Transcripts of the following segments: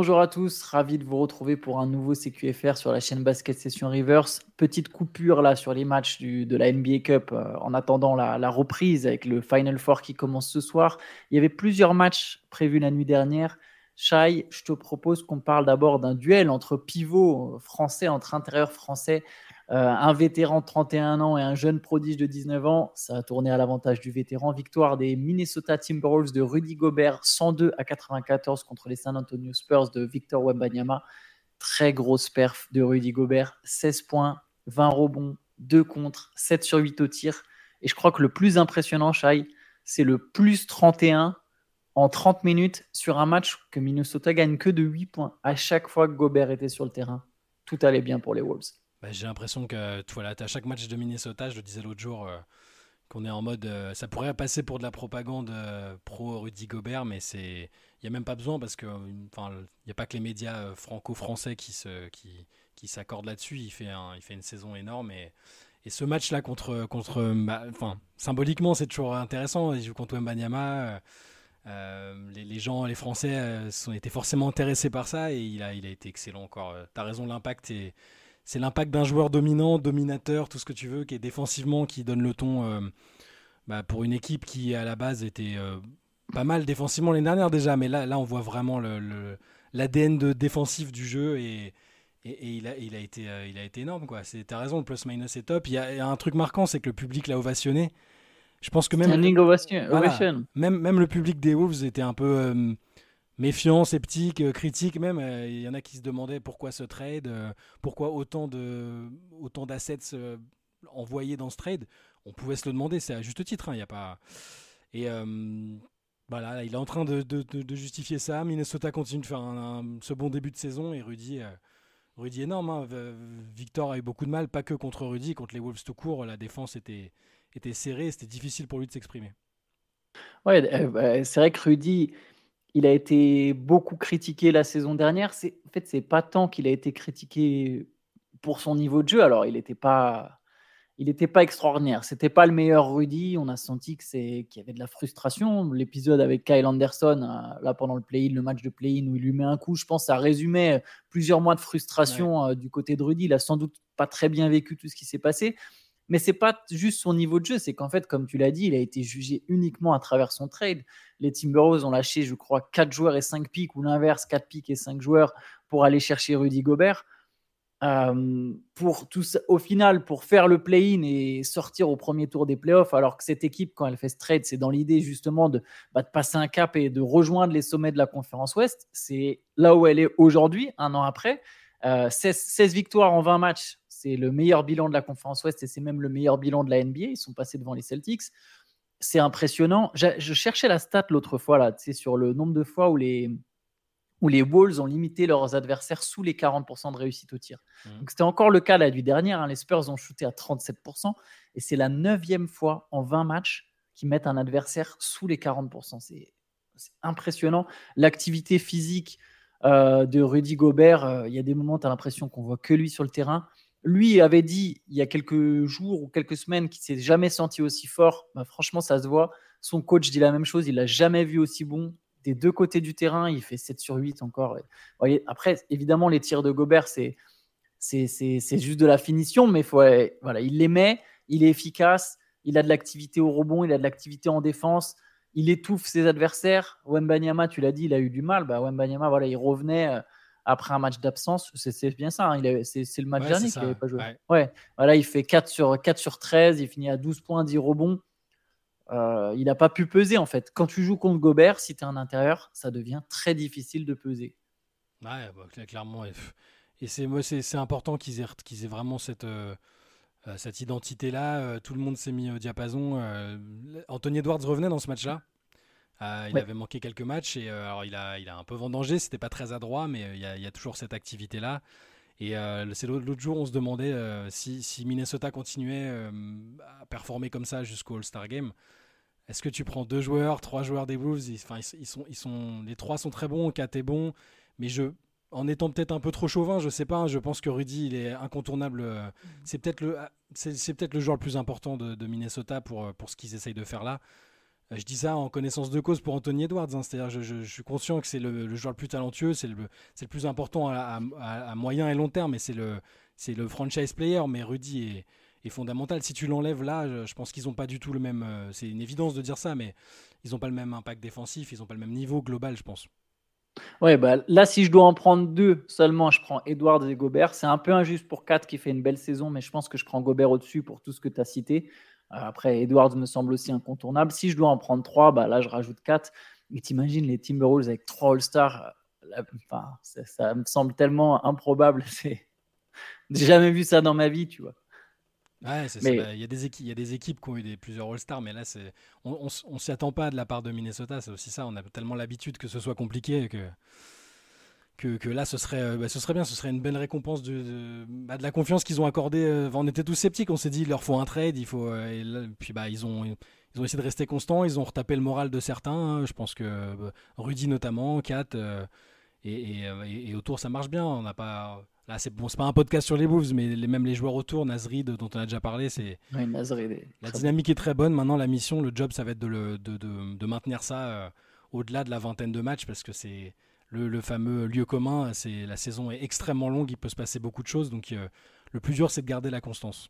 Bonjour à tous, ravi de vous retrouver pour un nouveau CQFR sur la chaîne Basket Session Reverse. Petite coupure là sur les matchs de la NBA Cup euh, en attendant la, reprise avec le Final Four qui commence ce soir. Il y avait plusieurs matchs prévus la nuit dernière. Shai, je te propose qu'on parle d'abord d'un duel entre pivots français, entre intérieurs français. Euh, un vétéran de 31 ans et un jeune prodige de 19 ans, ça a tourné à l'avantage du vétéran. Victoire des Minnesota Timberwolves de Rudy Gobert, 102 à 94 contre les San Antonio Spurs de Victor Wembanyama. Très grosse perf de Rudy Gobert, 16 points, 20 rebonds, 2 contre, 7 sur 8 au tir. Et je crois que le plus impressionnant, Shai, c'est le plus 31 en 30 minutes sur un match que Minnesota gagne que de 8 points. À chaque fois que Gobert était sur le terrain, tout allait bien pour les Wolves. Bah, j'ai l'impression que voilà, à chaque match de Minnesota, je le disais l'autre jour, euh, qu'on est en mode. Euh, ça pourrait passer pour de la propagande euh, pro Rudy Gobert, mais il n'y a même pas besoin parce que il n'y a pas que les médias franco-français qui se qui, qui s'accordent là-dessus. Il fait il fait une saison énorme et et ce match-là contre contre bah, enfin symboliquement c'est toujours intéressant. Il joue contre Wembanyama. les, gens, les Français, sont, étaient forcément intéressés par ça et il a, il a été excellent encore. Tu as raison, l'impact est, c'est l'impact d'un joueur dominant, dominateur, tout ce que tu veux, qui est défensivement, qui donne le ton euh, bah, pour une équipe qui à la base était euh, pas mal défensivement l'année dernière déjà, mais là, là on voit vraiment l'ADN de défensif du jeu et, et, il, a, il, a été, euh, il a été énorme. Quoi. T'as raison, le plus-minus est top. Il y, a, un truc marquant, c'est que le public l'a ovationné. Je pense que même, même, même le public des Wolves était un peu méfiant, sceptique, euh, critique même. Euh, il y en a qui se demandaient pourquoi ce trade, euh, pourquoi autant de autant d'assets envoyés dans ce trade. On pouvait se le demander, c'est à juste titre. Hein, il a pas et voilà, il est en train de, justifier ça. Minnesota continue de faire un, ce bon début de saison et Rudy. Rudy énorme. Hein. Victor a eu beaucoup de mal, pas que contre Rudy, contre les Wolves tout court. La défense était, était serrée, c'était difficile pour lui de s'exprimer. Ouais, bah, c'est vrai que Rudy, il a été beaucoup critiqué la saison dernière. C'est, en fait, c'est pas tant qu'il a été critiqué pour son niveau de jeu. Alors, il n'était pas, il était pas extraordinaire. C'était pas le meilleur Rudy. On a senti que c'est qu'il y avait de la frustration. L'épisode avec Kyle Anderson, euh, là pendant le play-in, le match de play-in où il lui met un coup, je pense, ça résumait plusieurs mois de frustration euh, du côté de Rudy. Il a sans doute pas très bien vécu tout ce qui s'est passé. Mais c'est pas juste son niveau de jeu, c'est qu'en fait, comme tu l'as dit, il a été jugé uniquement à travers son trade. Les Timberwolves ont lâché, je crois, 4 joueurs et 5 pics, ou l'inverse, 4 pics et 5 joueurs pour aller chercher Rudy Gobert. Euh, pour tout au final, pour faire le play-in et sortir au premier tour des playoffs, alors que cette équipe, quand elle fait ce trade, c'est dans l'idée justement de, bah, passer un cap et de rejoindre les sommets de la conférence Ouest. C'est là où elle est aujourd'hui, un an après. 16, euh, 16, victoires en 20 matchs, c'est le meilleur bilan de la conférence Ouest et c'est même le meilleur bilan de la NBA. Ils sont passés devant les Celtics. C'est impressionnant. Je, cherchais la stat l'autre fois, là, sur le nombre de fois où les, où les Wolves ont limité leurs adversaires sous les 40% de réussite au tir. Mmh. Donc c'était encore le cas la nuit dernière. Hein. Les Spurs ont shooté à 37% et c'est la neuvième fois en 20 matchs qu'ils mettent un adversaire sous les 40%. C'est impressionnant. L'activité physique euh, de Rudy Gobert, euh, il y a des moments, tu as l'impression qu'on voit que lui sur le terrain. Lui avait dit il y a quelques jours ou quelques semaines qu'il s'est jamais senti aussi fort. Bah, franchement, ça se voit. Son coach dit la même chose. Il l'a jamais vu aussi bon des deux côtés du terrain. Il fait 7 sur 8 encore. après, évidemment, les tirs de Gobert, c'est c'est juste de la finition, mais faut, voilà, il les met, il est efficace, il a de l'activité au rebond, il a de l'activité en défense, il étouffe ses adversaires. Wembanyama, tu l'as dit, il a eu du mal. Bah, Wembanyama, voilà, il revenait euh, après un match d'absence. C'est bien ça, hein. c'est le match dernier qu'il n'avait pas joué. Ouais. Voilà, il fait 4 sur, 4 sur 13, il finit à 12 points, 10 rebonds. Euh, il n'a pas pu peser en fait. Quand tu joues contre Gobert, si tu es un intérieur, ça devient très difficile de peser. Ouais, bah, clairement. Et c'est important qu'ils aient, qu'ils aient vraiment cette, euh, euh, cette identité-là. tout le monde s'est mis au diapason. Anthony Edwards revenait dans ce match-là. Euh, il avait manqué quelques matchs et euh, alors il a, il a un peu vendangé, c'était pas très adroit, mais euh, il y, a, il y a toujours cette activité-là. Et c'est l'autre jour, on se demandait si, si, Minnesota continuait à performer comme ça jusqu'au All-Star Game. Est-ce que tu prends deux joueurs, trois joueurs des Wolves? Ils, sont, ils sont, Les trois sont très bons, Kat est bon, mais je, en étant peut-être un peu trop chauvin, je sais pas, hein, je pense que Rudy il est incontournable. Mm. C'est peut-être le, c'est, peut-être le joueur le plus important de, de Minnesota pour, pour ce qu'ils essayent de faire là. Je dis ça en connaissance de cause pour Anthony Edwards. Hein. C'est-à-dire, je, je, suis conscient que c'est le, joueur le plus talentueux, c'est le, plus important à, moyen et long terme, et c'est le, franchise player. Mais Rudy est, est fondamental. Si tu l'enlèves là, je, pense qu'ils n'ont pas du tout le même. Euh, c'est une évidence de dire ça, mais ils n'ont pas le même impact défensif, ils n'ont pas le même niveau global, je pense. Ouais, bah là, si je dois en prendre deux seulement, je prends Edwards et Gobert. C'est un peu injuste pour 4 qui fait une belle saison, mais je pense que je prends Gobert au-dessus pour tout ce que tu as cité. Euh, après, Edwards me semble aussi incontournable. Si je dois en prendre trois, bah là, je rajoute 4. Mais t'imagines les Timberwolves avec trois All-Stars euh, enfin, ça, me semble tellement improbable. J'ai jamais vu ça dans ma vie, tu vois. Ouais, c'est ça. Bah, il y, a des équipes, il y a des équipes qui ont eu des, plusieurs All-Stars, mais là, c'est, on, on, s'y attend pas de la part de Minnesota. C'est aussi ça. On a tellement l'habitude que ce soit compliqué que, que, que là, ce serait, euh, bah, ce serait bien. Ce serait une belle récompense de, de, bah, de la confiance qu'ils ont accordée. Euh, on était tous sceptiques. On s'est dit, il leur faut un trade. Il faut, euh, puis, bah, ils ont. Ils ont essayé de rester constants, ils ont retapé le moral de certains. Hein. Je pense que Rudy notamment, Kat, et, et, et, autour ça marche bien. On n'a pas, Là, c'est bon, pas un podcast sur les Wolves, mais les, même les joueurs autour, Nasrid, dont on a déjà parlé, c'est. la dynamique est très bonne. Maintenant, la mission, le job, ça va être de, le, de, de, maintenir ça euh, au-delà de la vingtaine de matchs, parce que c'est le, fameux lieu commun. C'est la saison est extrêmement longue, il peut se passer beaucoup de choses, donc euh, le plus dur, c'est de garder la constance.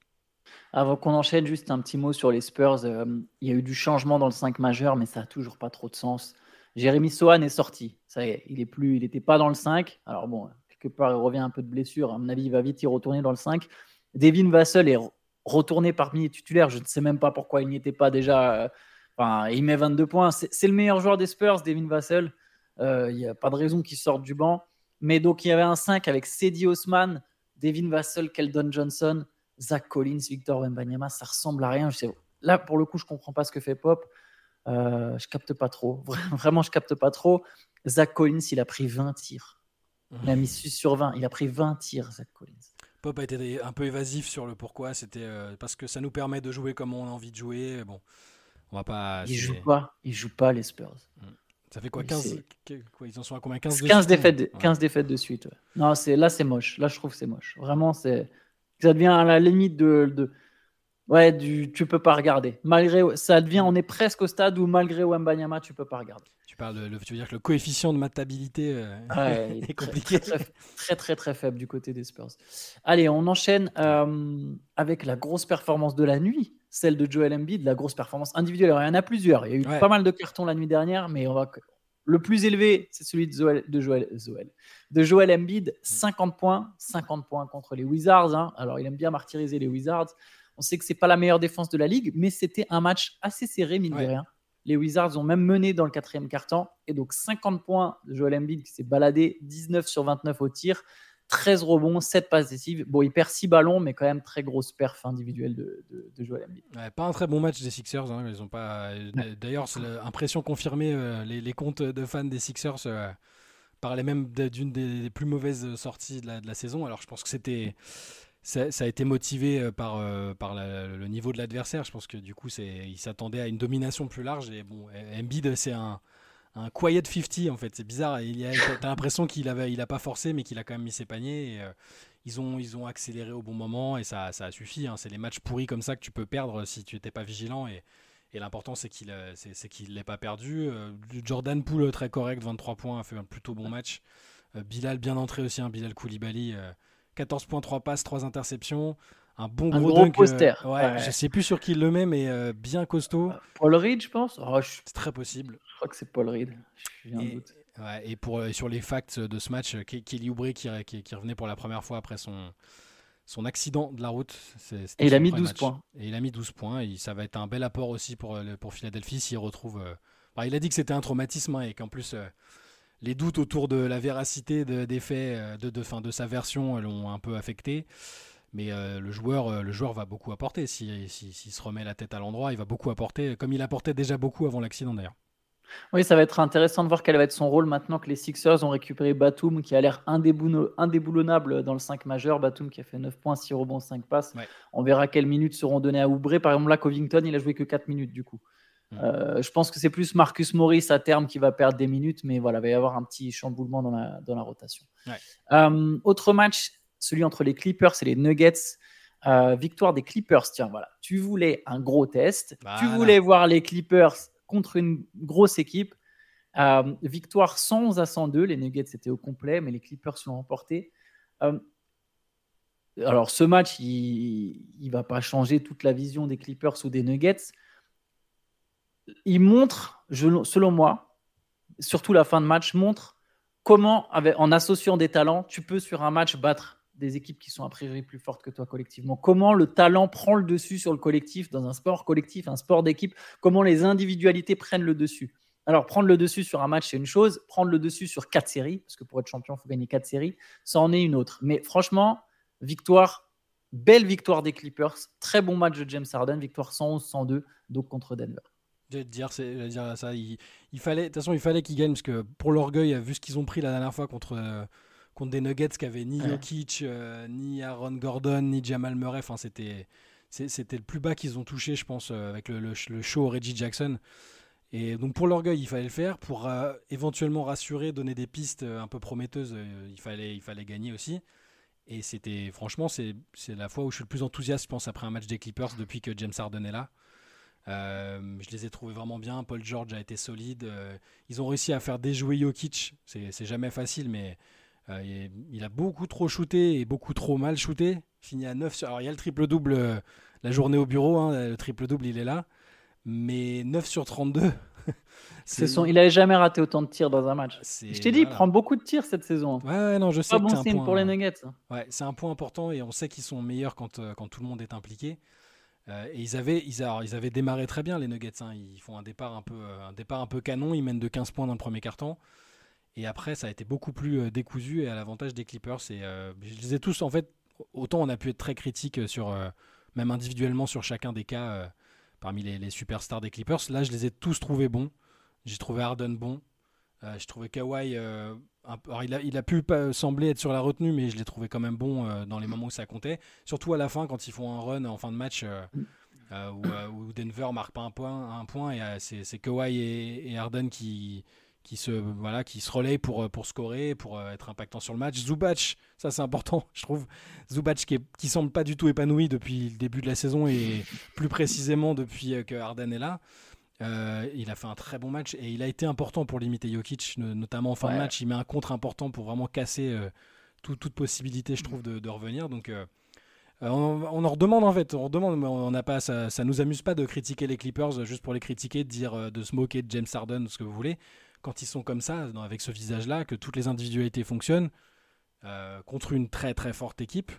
Avant qu'on enchaîne, juste un petit mot sur les Spurs. Euh, il y a eu du changement dans le 5 majeur, mais ça a toujours pas trop de sens. Jérémy Sohan est sorti. Ça il est plus, il n'était pas dans le 5. Alors bon, quelque part, il revient un peu de blessure. À mon avis, il va vite y retourner dans le 5. Devin Vassell est retourné parmi les titulaires. Je ne sais même pas pourquoi il n'y était pas déjà. Euh, il met 22 points. C'est le meilleur joueur des Spurs, Devin Vassell. Euh, il n'y a pas de raison qu'il sorte du banc. Mais donc, il y avait un 5 avec Cedi Osman, Devin Vassell, Keldon Johnson, Zach Collins, Victor Wembanyama. Ça ressemble à rien. Je sais, là, pour le coup, je ne comprends pas ce que fait Pop. Euh, je capte pas trop. Vraiment, je capte pas trop. Zach Collins, il a pris 20 tirs. Il a mis 6 sur 20. Il a pris 20 tirs, Zach Collins. Pop a été un peu évasif sur le pourquoi. C'était euh, parce que ça nous permet de jouer comme on a envie de jouer. Bon, on va pas. Il joue pas. Il joue pas les Spurs. Mm. Ça fait quoi 15 Ils en sont à combien 15, 15 défaites, de, 15 défaites de suite. Non, c'est là c'est moche. Là je trouve c'est moche. Vraiment c'est ça devient à la limite de, de ouais du tu peux pas regarder. Malgré ça devient on est presque au stade où malgré Wembanyama tu peux pas regarder tu veux dire que le coefficient de matabilité euh, est compliqué. Très, très, très, faible du côté des Spurs. Allez, on enchaîne euh, avec la grosse performance de la nuit, celle de Joel Embiid, la grosse performance individuelle. il y en a plusieurs. Il y a eu pas mal de cartons la nuit dernière, mais on va... le plus élevé, c'est celui de Joel, de Joel, de Joel Embiid, 50 points, 50 points contre les Wizards. Hein. Alors, il aime bien martyriser les Wizards. On sait que c'est pas la meilleure défense de la ligue, mais c'était un match assez serré, mine de rien. Les Wizards ont même mené dans le quatrième quart-temps. Et donc 50 points de Joel Embiid qui s'est baladé, 19 sur 29 au tir, 13 rebonds, 7 passes décisives. Bon, il perd 6 ballons, mais quand même très grosse perf individuelle de, de, Joel Embiid. pas un très bon match des Sixers. Hein. Ils ont pas. D'ailleurs, c'est l'impression confirmée. Euh, les, comptes de fans des Sixers euh, parlaient même d'une des, plus mauvaises sorties de la, de la saison. Alors, je pense que c'était ça, a été motivé euh, par, euh, par le niveau de l'adversaire. Je pense que du coup, il s'attendait à une domination plus large. Et bon, Embiid, c'est un, un quiet 50 en fait. C'est bizarre. Il a, t'as l'impression qu'il avait, il a pas forcé, mais qu'il a quand même mis ses paniers. Et, euh, ils ont, ils ont accéléré au bon moment et ça, ça a suffi. Hein. C'est les matchs pourris comme ça que tu peux perdre si tu n'étais pas vigilant. Et, et l'important, c'est qu'il c'est, qu'il l'ait pas perdu. Jordan Poole, très correct, 23 points, a fait un plutôt bon match. Bilal bien entré aussi, hein, Bilal Koulibaly. 14 points, 3 passes, 3 interceptions. Un bon gros, gros poster. Euh, ouais, Je sais plus sur qui il le met, mais euh, bien costaud. Paul Reed, je pense. Oh, C'est très possible. Je crois que c'est Paul Reed. Et, ouais, et pour, euh, sur les facts de ce match, Kelly Oubre qui, qui, revenait pour la première fois après son, son accident de la route. et il a mis 12 points. Et il a mis 12 points. Et ça va être un bel apport aussi pour, pour Philadelphie s'il retrouve. il a dit que c'était un traumatisme hein, et qu'en plus les doutes autour de la véracité des faits euh, de, de, fin, de sa version l'ont un peu affecté. Mais euh, le, joueur, euh, le joueur va beaucoup apporter. S'il si, se remet la tête à l'endroit, il va beaucoup apporter, comme il apportait déjà beaucoup avant l'accident d'ailleurs. Oui, ça va être intéressant de voir quel va être son rôle maintenant que les Sixers ont récupéré Batum, qui a l'air indéboulonnable dans le 5 majeur. Batum qui a fait 9 points, 6 rebonds, 5 passes. On verra quelles minutes seront données à Oubré. Par exemple, là, Covington, il a joué que 4 minutes du coup. Mm. Euh, je pense que c'est plus Marcus Morris à terme qui va perdre des minutes, mais voilà, il va y avoir un petit chamboulement dans la, dans la rotation. Euh, autre match, celui entre les Clippers et les Nuggets. Euh, victoire des Clippers. Tiens, voilà. Tu voulais un gros test. Tu voulais voir les Clippers contre une grosse équipe. Euh, victoire 111 à 102. Les Nuggets étaient au complet, mais les Clippers l'ont remporté. Euh, alors, ce match, il ne va pas changer toute la vision des Clippers ou des Nuggets. Il montre, selon moi, surtout la fin de match, montre comment, en associant des talents, tu peux sur un match battre des équipes qui sont a priori plus fortes que toi collectivement. Comment le talent prend le dessus sur le collectif dans un sport collectif, un sport d'équipe? Comment les individualités prennent le dessus? Alors, prendre le dessus sur un match, c'est une chose. Prendre le dessus sur quatre séries, parce que pour être champion, il faut gagner quatre séries, ça en est une autre. Mais franchement, victoire, belle victoire des Clippers. Très bon match de James Harden, victoire 111-102, donc contre Denver. Vais dire, dire ça. Il, fallait, de toute façon, il fallait qu'ils gagnent parce que pour l'orgueil, vu ce qu'ils ont pris la dernière fois contre, euh, contre des Nuggets qui avaient ni Jokic, euh, ni Aaron Gordon, ni Jamal Murray, enfin, c'était, c'était le plus bas qu'ils ont touché, je pense, euh, avec le, le, le show Reggie Jackson. Et donc pour l'orgueil, il fallait le faire. Pour euh, éventuellement rassurer, donner des pistes un peu prometteuses, euh, il, fallait, il fallait gagner aussi. Et c'était franchement, c'est la fois où je suis le plus enthousiaste, je pense, après un match des Clippers depuis que James Harden est là. je les ai trouvés vraiment bien. Paul George a été solide. ils ont réussi à faire déjouer Jokic. C'est jamais facile, mais il a beaucoup trop shooté et beaucoup trop mal shooté. Fini à 9 sur... Alors il y a le triple-double la journée au bureau. Hein, le triple-double, il est là mais 9 sur 32. Son... Il n'avait jamais raté autant de tirs dans un match. Je t'ai dit, il prend beaucoup de tirs cette saison. Ouais, non, je sais. Pas bon signe point... pour les Nuggets. Ouais, c'est un point important et on sait qu'ils sont meilleurs quand, euh, quand tout le monde est impliqué. Euh, et ils avaient, ils, ils, avaient démarré très bien les Nuggets. Hein. Ils font un départ un peu, euh, un départ un peu canon. Ils mènent de 15 points dans le premier carton. Et après, ça a été beaucoup plus décousu et à l'avantage des Clippers. Et, je les ai tous, en fait, autant on a pu être très critique sur, même individuellement sur chacun des cas parmi les, superstars des Clippers. Là, je les ai tous trouvés bons. J'ai trouvé Harden bon. Euh, j'ai trouvé Kawhi. Euh, alors il, a, il a pu sembler être sur la retenue, mais je l'ai trouvé quand même bon euh, dans les moments où ça comptait. Surtout à la fin, quand ils font un run en fin de match. où, Denver marque pas un point, un point et c'est Kawhi et, et, Harden qui, qui se voilà qui se relaye pour pour scorer pour euh, être impactant sur le match. Zubac ça c'est important je trouve. Zubac qui est, qui semble pas du tout épanoui depuis le début de la saison et plus précisément depuis euh, que Harden est là. Euh, il a fait un très bon match et il a été important pour limiter Jokic notamment en fin de match. Il met un contre important pour vraiment casser toute possibilité je trouve de, revenir. Donc on, on, en redemande en fait, on redemande, mais on n'a pas, ça, ça nous amuse pas de critiquer les Clippers juste pour les critiquer, de dire, de se moquer de James Harden, ce que vous voulez quand ils sont comme ça, avec ce visage-là, que toutes les individualités fonctionnent euh, contre une très très forte équipe.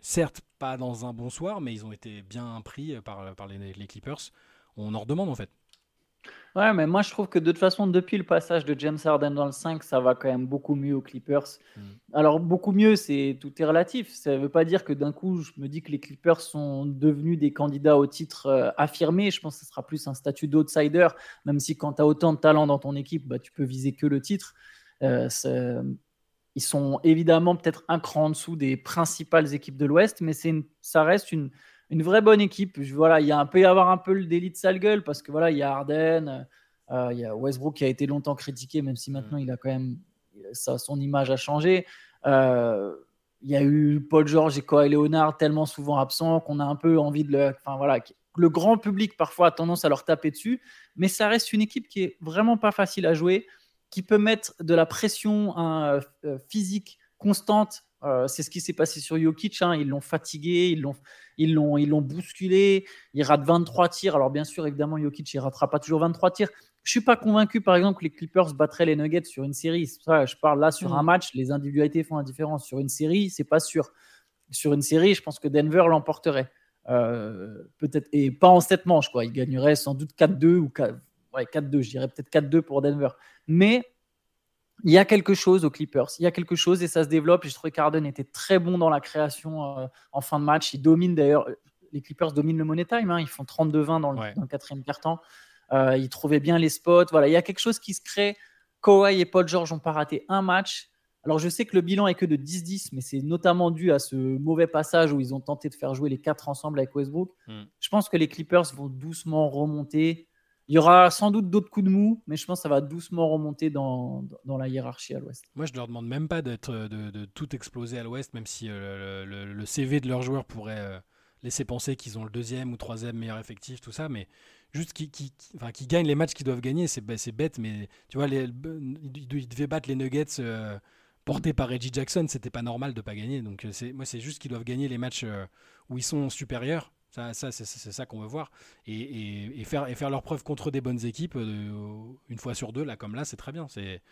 Certes, pas dans un bon soir, mais ils ont été bien pris par, par les, les Clippers. On en redemande en fait. Ouais, mais moi je trouve que de toute façon, depuis le passage de James Harden dans le 5, ça va quand même beaucoup mieux aux Clippers. Mm. Alors, beaucoup mieux, c'est tout est relatif. Ça ne veut pas dire que d'un coup, je me dis que les Clippers sont devenus des candidats au titre euh, affirmé. Je pense que ce sera plus un statut d'outsider, même si quand tu as autant de talent dans ton équipe, bah, tu peux viser que le titre. Euh, ils sont évidemment peut-être un cran en dessous des principales équipes de l'Ouest, mais une, ça reste une, une vraie bonne équipe. Voilà, il y a un, peut y avoir un peu le délit de sale gueule parce que voilà, il y a Arden, euh, il y a Westbrook qui a été longtemps critiqué, même si maintenant mm. il a quand même ça, son image a changé. Euh, il y a eu Paul George et Kawhi Leonard tellement souvent absents qu'on a un peu envie de le. Enfin voilà, le grand public parfois a tendance à leur taper dessus, mais ça reste une équipe qui est vraiment pas facile à jouer, qui peut mettre de la pression hein, euh, physique constante euh, c'est ce qui s'est passé sur Jokic. Hein. Ils l'ont fatigué, ils l'ont, ils l'ont, ils l'ont bousculé. Il rate 23 tirs. Alors bien sûr, évidemment, Jokic il ratera pas toujours 23 tirs. Je suis pas convaincu, par exemple, que les Clippers battraient les Nuggets sur une série. Ça, je parle là sur un mm. match. Les individualités font la différence. Sur une série, c'est pas sûr. Sur une série, je pense que Denver l'emporterait. Euh, peut-être et pas en 7 manches quoi. Il gagnerait sans doute 4-2 ou 4, ouais, 4-2. Je dirais peut-être 4-2 pour Denver. Mais il y a quelque chose aux Clippers. Il y a quelque chose et ça se développe. Et je trouvais qu'Arden était très bon dans la création euh, en fin de match. Il domine d'ailleurs. Euh, les Clippers dominent le money time. Hein. Ils font 32-20 dans, le quatrième quart-temps. Euh, ils trouvaient bien les spots. Voilà, il y a quelque chose qui se crée. Kawhi et Paul George n'ont pas raté un match. Alors je sais que le bilan est que de 10-10, mais c'est notamment dû à ce mauvais passage où ils ont tenté de faire jouer les quatre ensemble avec Westbrook. Hmm. Je pense que les Clippers vont doucement remonter. Il y aura sans doute d'autres coups de mou, mais je pense que ça va doucement remonter dans, dans la hiérarchie à l'ouest. Moi, je ne leur demande même pas d'être, de, de, tout exploser à l'ouest, même si euh, le, CV de leurs joueurs pourrait euh, laisser penser qu'ils ont le deuxième ou troisième meilleur effectif, tout ça, mais juste qui, qui, gagnent les matchs qu'ils doivent gagner, c'est bête, mais tu vois, ils devaient battre les Nuggets euh, portés par Reggie Jackson, c'était pas normal de pas gagner. Donc euh, moi, c'est juste qu'ils doivent gagner les matchs euh, où ils sont supérieurs. Ça, ça c'est ça qu'on veut voir. Et, faire, leur preuve contre des bonnes équipes, une fois sur deux, là, comme là, c'est très bien. C'est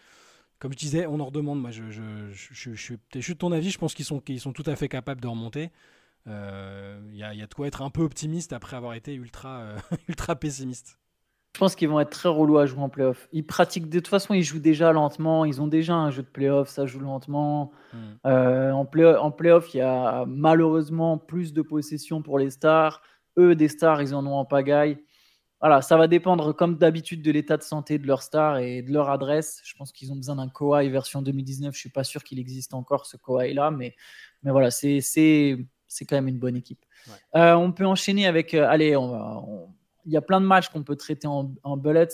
comme je disais, on en redemande. Moi, je, je, je, je, suis de ton avis. Je pense qu'ils sont, qu'ils sont tout à fait capables de remonter. Il euh, y, a, y, a de quoi être un peu optimiste après avoir été ultra, euh, ultra pessimiste. Je pense qu'ils vont être très relous à jouer en playoff. Ils pratiquent de toute façon, ils jouent déjà lentement. Ils ont déjà un jeu de playoff, ça joue lentement. Hmm. Euh, en, play en playoff, il y a malheureusement plus de possession pour les stars. Eux, des stars, ils en ont en pagaille. Voilà, ça va dépendre comme d'habitude de l'état de santé de leurs stars et de leur adresse. Je pense qu'ils ont besoin d'un Kawhi version 2019. Je suis pas sûr qu'il existe encore ce Kawhi là, mais, mais voilà, c'est quand même une bonne équipe. Euh, on peut enchaîner avec. Euh, allez, il y a plein de matchs qu'on peut traiter en, bullets.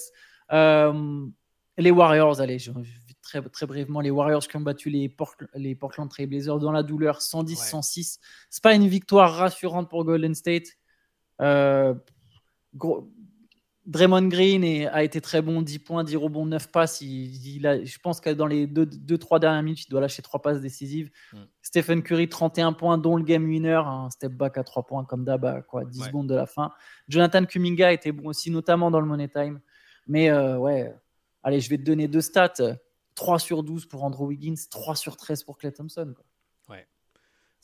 Euh, les Warriors, allez, je, très, très brièvement, les Warriors qui ont battu les, Portland Trail Blazers dans la douleur 110-106. C'est pas une victoire rassurante pour Golden State. Gros, Draymond Green a été très bon, 10 points, 10 rebonds, 9 passes. Il, a, je pense que dans les 2-3 dernières minutes, il doit lâcher 3 passes décisives. Mm. Stephen Curry, 31 points, dont le game winner, un step back à 3 points comme d'hab, quoi, 10 secondes de la fin. Jonathan Kuminga était bon aussi, notamment dans le Money Time. Mais euh, ouais, allez, je vais te donner deux stats 3 sur 12 pour Andrew Wiggins, 3 sur 13 pour Clay Thompson. Quoi. Ouais,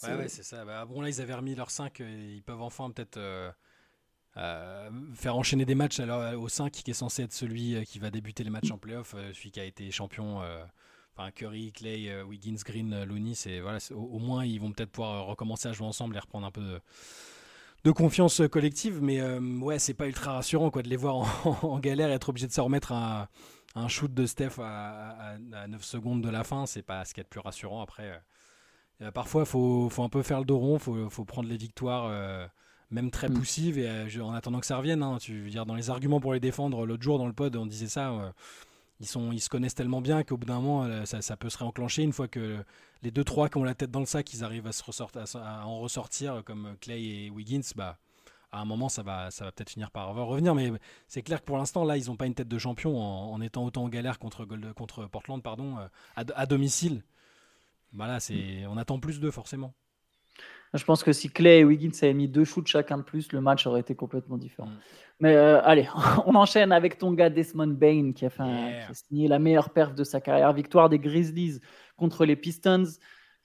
ouais, ouais c'est ça. Bah, bon, là, ils avaient remis leur 5, euh, ils peuvent enfin peut-être. Euh, euh, faire enchaîner des matchs alors, au 5 qui est censé être celui euh, qui va débuter les matchs en playoff, euh, celui qui a été champion, enfin Curry, Clay, Wiggins, Green, Looney, c'est voilà, au, moins ils vont peut-être pouvoir recommencer à jouer ensemble et reprendre un peu de, confiance collective, mais ouais, c'est pas ultra rassurant quoi de les voir en, galère et être obligé de se remettre un, un shoot de Steph à, 9 secondes de la fin, c'est pas ce qui est le plus rassurant. Après, parfois faut, faut un peu faire le dos rond, faut, faut prendre les victoires même très mm. poussive, et euh, en attendant que ça revienne. Hein, tu veux dire, dans les arguments pour les défendre, l'autre jour dans le pod, on disait ça. Euh, ils, sont, ils se connaissent tellement bien qu'au bout d'un moment, euh, ça, peut se réenclencher une fois que les deux trois qui ont la tête dans le sac, ils arrivent à, se ressortir, à, en ressortir comme Clay et Wiggins. Bah, à un moment, ça va, ça va peut-être finir par revenir. Mais c'est clair que pour l'instant, là, ils n'ont pas une tête de champion en, étant autant en galère contre, contre Portland pardon, à, domicile. Voilà, bah c'est, on attend plus d'eux forcément. Je pense que si Clay et Wiggins avaient mis deux shoots chacun de plus, le match aurait été complètement différent. Mm. Mais euh, allez, on enchaîne avec ton gars Desmond Bain qui a, fait signé la meilleure perf de sa carrière. Victoire des Grizzlies contre les Pistons.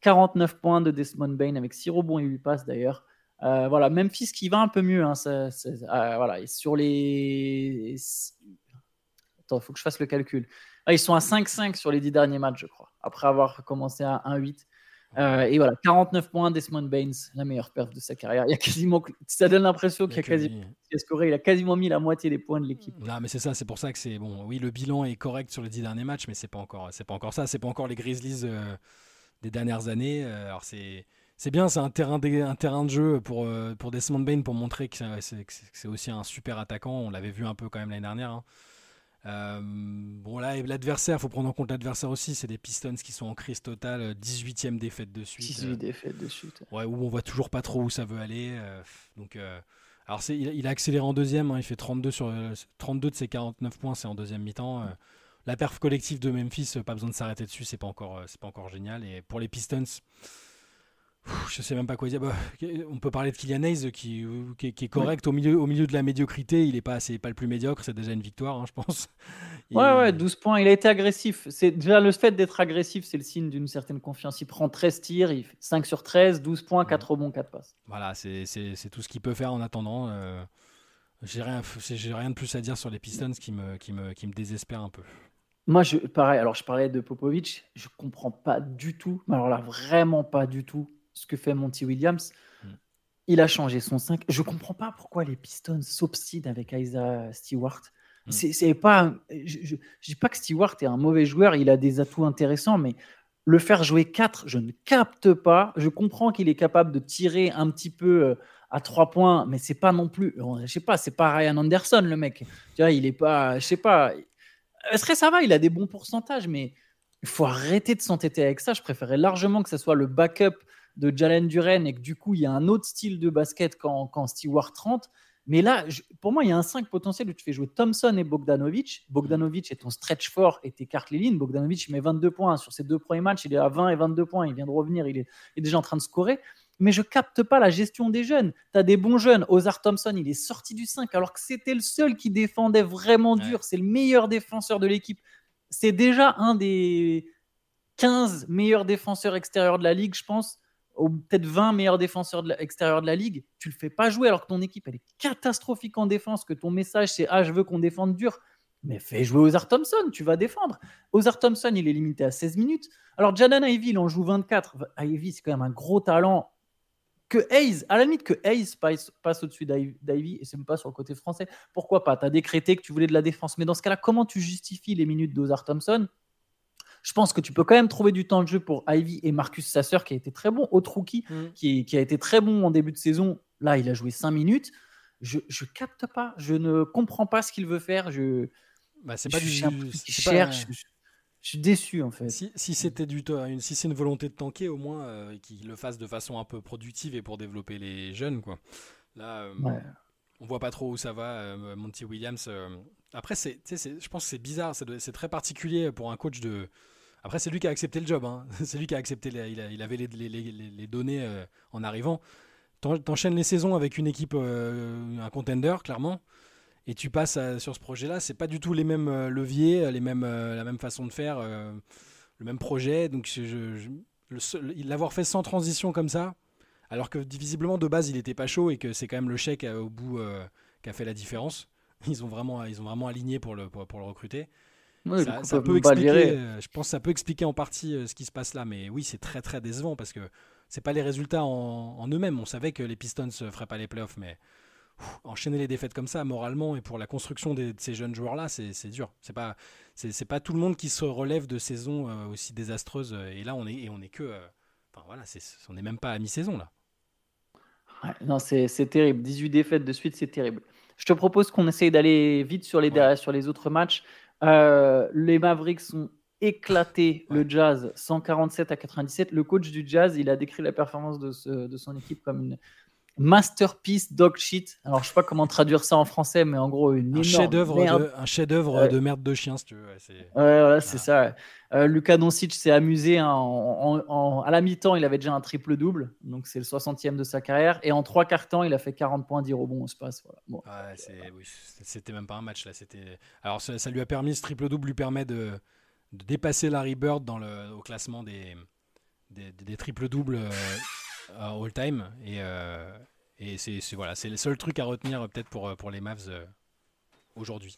49 points de Desmond Bain avec 6 rebonds et 8 passes d'ailleurs. Euh, voilà, Memphis qui va un peu mieux. Hein, euh, voilà, et sur les. Attends, il faut que je fasse le calcul. Ah, ils sont à 5-5 sur les 10 derniers matchs, je crois, après avoir commencé à 1-8. Euh, et voilà, 49 points, Desmond Baines, la meilleure perf de sa carrière. Il y a quasiment, ça donne l'impression qu'il a, quasiment, il a quasiment mis la moitié des points de l'équipe. Non, mais c'est ça, c'est pour ça que c'est bon. Oui, le bilan est correct sur les 10 derniers matchs, mais c'est pas encore, c'est pas encore ça. C'est pas encore les Grizzlies euh, des dernières années. Euh, alors c'est, c'est bien, c'est un terrain, de, un terrain de jeu pour, pour Desmond Bain pour montrer que c'est, aussi un super attaquant. On l'avait vu un peu quand même l'année dernière. Hein. Euh, bon là, l'adversaire, faut prendre en compte l'adversaire aussi. C'est des Pistons qui sont en crise totale, 18e défaite de suite. 18 euh, défaites de suite. Ouais, où on voit toujours pas trop où ça veut aller. Euh, donc, alors c'est, il, a accéléré en deuxième. Hein, il fait 32 sur 32 de ses 49 points, c'est en deuxième mi-temps. la perf collective de Memphis, pas besoin de s'arrêter dessus, c'est pas encore, c'est pas encore génial. Et pour les Pistons, je sais même pas quoi dire. Bah, on peut parler de Kylian Hayes qui, qui, est correct au, milieu, au milieu de la médiocrité. Il est pas, c'est pas le plus médiocre, c'est déjà une victoire, hein, je pense. Ouais, ouais, 12 points. Il a été agressif. C'est déjà le fait d'être agressif, c'est le signe d'une certaine confiance. Il prend 13 tirs, il fait 5 sur 13, 12 points, 4 rebonds, 4 passes. Voilà, c'est tout ce qu'il peut faire en attendant. Euh, j'ai rien, rien de plus à dire sur les Pistons qui me, qui me, qui me désespère un peu. Moi, je, pareil, alors je parlais de Popovic, je comprends pas du tout, mais alors là, vraiment pas du tout ce que fait Monty Williams. Mm. Il a changé son 5. Je ne comprends pas pourquoi les Pistons s'obstinent avec Isaiah Stewart. Mm. C'est pas. Je ne dis pas que Stewart est un mauvais joueur, il a des atouts intéressants, mais le faire jouer 4, je ne capte pas. Je comprends qu'il est capable de tirer un petit peu euh, à 3 points, mais c'est pas non plus. Je sais pas, c'est pas Ryan Anderson, le mec. Tu vois, il est pas. Je sais pas. Est-ce que ça va Il a des bons pourcentages, mais il faut arrêter de s'entêter avec ça. Je préférais largement que ce soit le backup de Jalen Duren et que du coup, il y a un autre style de basket quand, quand Stewart 30. Mais là, pour moi, il y a un 5 potentiel où tu fais jouer Thompson et Bogdanovic. Bogdanovic est ton stretch fort et t'écartes les lignes. Bogdanovic, il met 22 points. Sur ses deux premiers matchs, il est à 20 et 22 points. Il vient de revenir, il est, déjà en train de scorer. Mais je capte pas la gestion des jeunes. Tu as des bons jeunes. Ozar Thompson, il est sorti du 5 alors que c'était le seul qui défendait vraiment dur. C'est le meilleur défenseur de l'équipe. C'est déjà un des 15 meilleurs défenseurs extérieurs de la ligue, je pense peut-être 20 meilleurs défenseurs de extérieurs de la ligue, tu le fais pas jouer alors que ton équipe elle est catastrophique en défense, que ton message c'est ah je veux qu'on défende dur. Mais fais jouer Ozar Thompson, tu vas défendre. Ozar Thompson, il est limité à 16 minutes. Alors Janan Ivy, il en joue 24. Ivy, c'est quand même un gros talent. Que Hayes, à la limite que Hayes passe, passe au-dessus d'Ivy, et c'est même pas sur le côté français, pourquoi pas? Tu as décrété que tu voulais de la défense. Mais dans ce cas-là, comment tu justifies les minutes d'Ozar Thompson? Je pense que tu peux quand même trouver du temps de jeu pour Ivy et Marcus Sasser, qui a été très bon, autre rookie, mm. qui, a été très bon en début de saison. Là, il a joué 5 minutes. Je, je capte pas, je ne comprends pas ce qu'il veut faire. Je, bah, c'est pas du cherche. Je, suis déçu en fait. Si, si c'était du si c'est une volonté de tanker, au moins euh, qu'il le fasse de façon un peu productive et pour développer les jeunes quoi. Là, euh, on voit pas trop où ça va. Euh, Monty Williams. Après, c'est, je pense que c'est bizarre, c'est très particulier pour un coach de après, c'est lui qui a accepté le job. Hein. C'est lui qui a accepté. il, avait les, données euh, en arrivant. T'enchaînes les saisons avec une équipe, euh, un contender, clairement. Et tu passes sur ce projet-là. C'est pas du tout les mêmes euh, leviers, les mêmes, la même façon de faire, le même projet. Donc, l'avoir fait sans transition comme ça, alors que visiblement de base il était pas chaud et que c'est quand même le chèque au bout qui a fait la différence. Ils ont vraiment, ils ont vraiment aligné pour le, pour le recruter ça, peut expliquer, euh, je pense que ça peut expliquer en partie euh, ce qui se passe là, mais oui, c'est très très décevant parce que c'est pas les résultats en, eux-mêmes. On savait que les Pistons ne feraient pas les playoffs, mais enchaîner les défaites comme ça, moralement et pour la construction de ces jeunes joueurs-là, c'est dur. C'est pas c'est pas tout le monde qui se relève de saisons euh, aussi désastreuses. Et là, on est et on est que, enfin voilà, on n'est même pas à mi-saison là. non, c'est terrible. 18 défaites de suite, c'est terrible. Je te propose qu'on essaye d'aller vite sur les, sur les autres matchs. Euh, les Mavericks sont éclatés le Jazz 147 à 97. Le coach du Jazz, il a décrit la performance de, de son équipe comme une masterpiece dog shit. Alors je sais pas comment traduire ça en français, mais en gros une un chef-d'œuvre de, un chef-d'œuvre de merde de chien, si tu veux. Ouais, voilà, c'est ça. Euh, Luka Doncic s'est amusé hein, à la mi-temps, il avait déjà un triple double, donc c'est le 60e de sa carrière, et en trois quarts temps, il a fait 40 points, 10 rebonds au space. Voilà. c'était même pas un match là. C'était alors ça, lui a permis ce triple double lui permet de, dépasser Larry Bird dans le au classement des des, des triple doubles. Euh, all time. Et, euh, c'est voilà, c'est le seul truc à retenir euh, peut-être pour, euh, pour les Mavs aujourd'hui.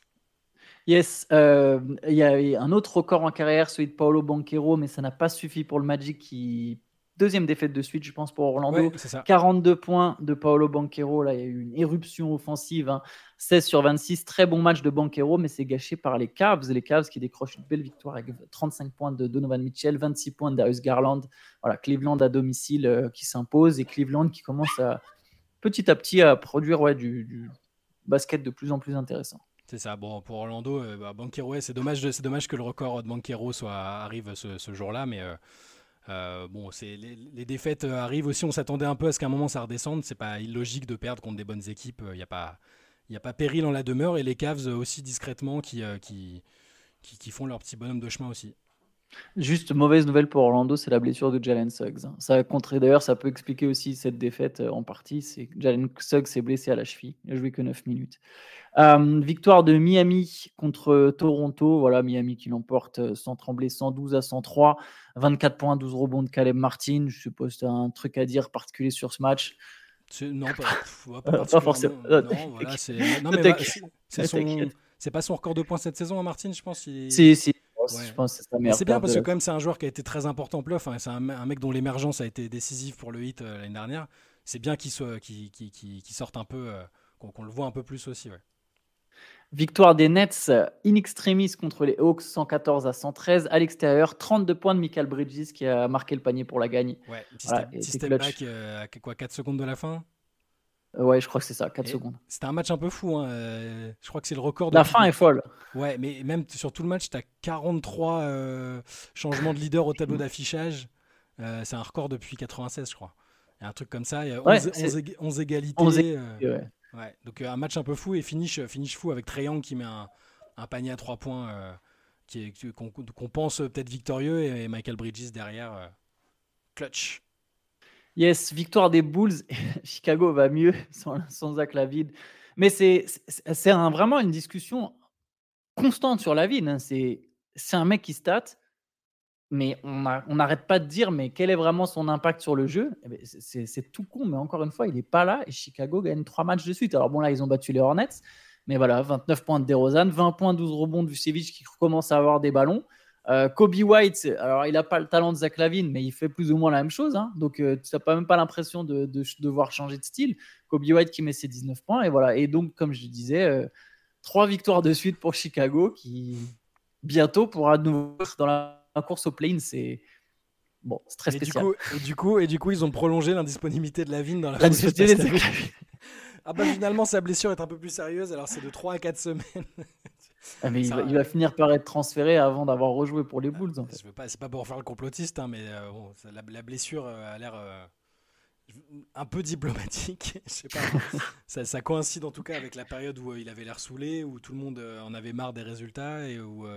Yes, il y a un autre record en carrière, celui de Paolo Banquero, mais ça n'a pas suffi pour le Magic qui deuxième défaite de suite, je pense, pour Orlando. 42 points de Paolo Banquero. Là, il y a eu une éruption offensive. 16 hein. sur 26. Très bon match de Banquero, mais c'est gâché par les Cavs. Les Cavs qui décrochent une belle victoire avec 35 points de Donovan Mitchell, 26 points de Darius Garland. Voilà, Cleveland à domicile euh, qui s'impose et Cleveland qui commence à petit à petit à produire ouais, du, basket de plus en plus intéressant. C'est ça. Bon, pour Orlando, euh, bah, Banquero, c'est dommage, c'est dommage que le record de Banquero soit, arrive ce, jour-là, mais euh, euh, bon, c'est les, défaites euh, arrivent aussi. On s'attendait un peu à ce qu'à un moment ça redescende. C'est pas illogique de perdre contre des bonnes équipes. Il n'y a pas, il a pas péril en la demeure. Et les Cavs aussi discrètement qui, euh, qui, qui, font leur petit bonhomme de chemin aussi. Juste mauvaise nouvelle pour Orlando, c'est la blessure de Jalen Suggs. Ça a d'ailleurs, ça peut expliquer aussi cette défaite en partie. C'est Jalen Suggs s'est blessé à la cheville. Il a joué que 9 minutes. Euh, victoire de Miami contre Toronto. Voilà, Miami qui l'emporte euh, sans trembler 112 à 103. 24 points, 12 rebonds de Caleb Martin. Je suppose que tu as un truc à dire particulier sur ce match? Non, pas, pas, pas forcément. Non, voilà, c'est pas son record de points cette saison, hein, Martin, je pense. Si, si. Je pense c'est bien parce que quand même c'est un joueur qui a été très important en playoff. Hein, c'est un, mec dont l'émergence a été décisive pour le hit euh, l'année dernière. C'est bien qu'il sorte un peu, qu'on, le voit un peu plus aussi. Ouais. Victoire des Nets in extremis contre les Hawks 114 à 113 à l'extérieur. 32 points de Michael Bridges qui a marqué le panier pour la gagne. Ouais, système, back euh, à quoi, 4 secondes de la fin? euh, Ouais, je crois que c'est ça, 4 secondes. C'était un match un peu fou. Hein. Euh, je crois que c'est le record. De la fin est folle. Ouais, mais même sur tout le match, tu as 43 changements de leader au tableau d'affichage. c'est un record depuis 96, je crois. Il y a un truc comme ça. Il y a 11, égalités. ouais. Donc un match un peu fou et finish, finish fou avec Trae qui met un, un, panier à 3 points qu'on pense peut-être victorieux et Michael Bridges derrière. clutch. Yes, victoire des Bulls. Chicago va mieux sans, sans Zach Lavine. Mais c'est vraiment une discussion constante sur Lavine. Hein. C'est un mec qui stat, mais on n'arrête pas de dire mais quel est vraiment son impact sur le jeu? Eh ben, c'est tout con, mais encore une fois, il n'est pas là et Chicago gagne trois matchs de suite. Alors bon, là, ils ont battu les Hornets, mais voilà, 29 points de DeRozan, 20 points, 12 rebonds de Vucevic qui commence à avoir des ballons. Euh, Kobe White, alors il n'a pas le talent de Zach Lavine, mais il fait plus ou moins la même chose. Hein. donc euh, tu n'as pas même pas l'impression de, devoir changer de style. Kobe White qui met ses 19 points. Et voilà. Et donc, comme je disais, euh, trois victoires de suite pour Chicago qui bientôt pourra nous dans la, course au play C'est bon, c'est très spécial. Et du, coup, et, du coup, ils ont prolongé l'indisponibilité de Lavine dans la, la de Ah bah finalement sa blessure est un peu plus sérieuse, alors c'est de 3 à 4 semaines. Ah, mais il va, finir par être transféré avant d'avoir rejoué pour les Bulls. En fait. Je veux pas, c'est pas pour faire le complotiste, hein, mais euh, bon, la, blessure euh, a l'air euh, un peu diplomatique. Je sais pas. ça, ça, coïncide en tout cas avec la période où il avait l'air saoulé, où tout le monde en avait marre des résultats et où,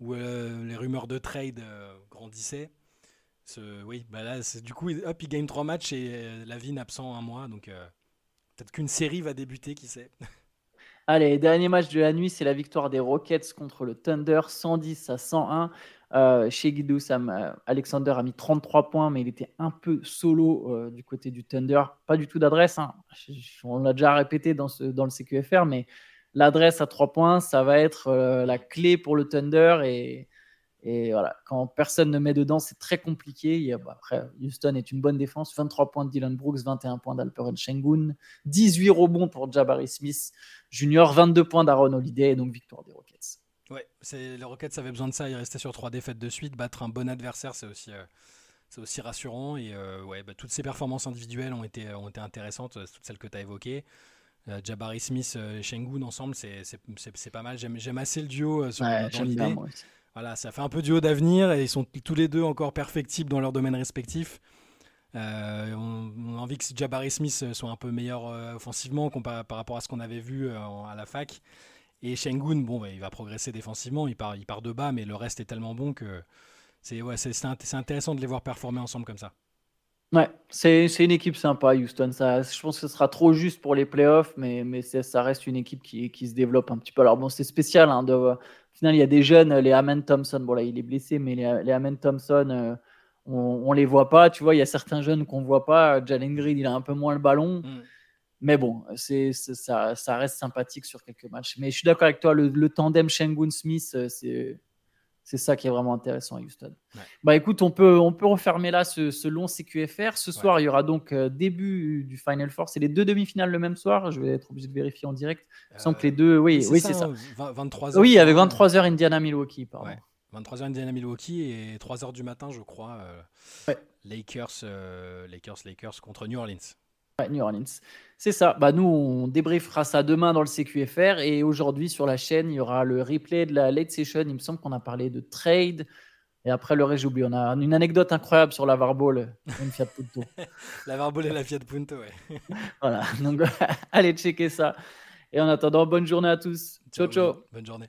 où les rumeurs de trade grandissaient. Ce, oui, bah là, du coup, hop, il gagne trois matchs et la vie absent un mois, donc peut-être qu'une série va débuter, qui sait. Allez, dernier match de la nuit, c'est la victoire des Rockets contre le Thunder, 110 à 101. Euh, chez Guido, euh, Alexander a mis 33 points, mais il était un peu solo euh, du côté du Thunder. Pas du tout d'adresse. Hein. On l'a déjà répété dans le CQFR, mais l'adresse à 3 points, ça va être la clé pour le Thunder. Et, et voilà, quand personne ne met dedans, c'est très compliqué. Bah, après, Houston est une bonne défense. 23 points de Dylan Brooks, 21 points d'Alperen Shengun, 18 rebonds pour Jabari Smith Junior, 22 points d'Aaron Holiday et donc victoire des Rockets. Ouais, les Rockets avaient besoin de ça. Ils restaient sur trois défaites de suite. Battre un bon adversaire, c'est aussi, euh, aussi rassurant. Et euh, ouais, bah, toutes ces performances individuelles ont été, ont été intéressantes, euh, toutes celles que tu as évoquées. Jabari Smith et Shengun ensemble, c'est pas mal. J'aime assez le duo sur, ouais. Voilà, ça fait un peu duo d'avenir et ils sont tous les deux encore perfectibles dans leurs domaines respectifs. Euh, on, a envie que Jabari Smith soit un peu meilleur euh, offensivement par rapport à ce qu'on avait vu euh, à la fac. Et Shengun, bon, bah, il va progresser défensivement, il part, il de bas, mais le reste est tellement bon que c'est ouais, intéressant de les voir performer ensemble comme ça. Ouais, c'est une équipe sympa, Houston. Ça, je pense que ce sera trop juste pour les playoffs, mais, mais ça reste une équipe qui, qui, se développe un petit peu. Alors bon, c'est spécial. Hein, de, final, il y a des jeunes, les Amen Thompson. Bon, là, il est blessé, mais les, les Amen Thompson, euh, on, ne les voit pas. Tu vois, il y a certains jeunes qu'on voit pas. Jalen Green, il a un peu moins le ballon. Mm. Mais bon, c'est, ça, ça, reste sympathique sur quelques matchs. Mais je suis d'accord avec toi, le, tandem Shengun-Smith, euh, c'est, c'est ça qui est vraiment intéressant à Houston. Bah écoute, on peut, on peut refermer là ce, long CQFR. Ce soir, il y aura donc euh, début du Final Four. C'est les deux demi-finales le même soir. Je vais être obligé de vérifier en direct. Il semble que les deux. Oui, oui c'est ça. 23 hein, oui, avec 23h Indiana-Milwaukee. Pardon. 23h Indiana Milwaukee et 3h du matin, je crois, euh, Lakers, euh, Lakers, Lakers contre New Orleans. Ouais, New Orleans. C'est ça. Bah, nous, on débriefera ça demain dans le CQFR. Et aujourd'hui, sur la chaîne, il y aura le replay de la late session. Il me semble qu'on a parlé de trade. Et après, le reste, j'oublie. On a une anecdote incroyable sur la Varball, une Fiat Punto. la Varball et la Fiat Punto, ouais. voilà. Donc, allez checker ça. Et en attendant, bonne journée à tous. Ciao, ciao. Bonne journée.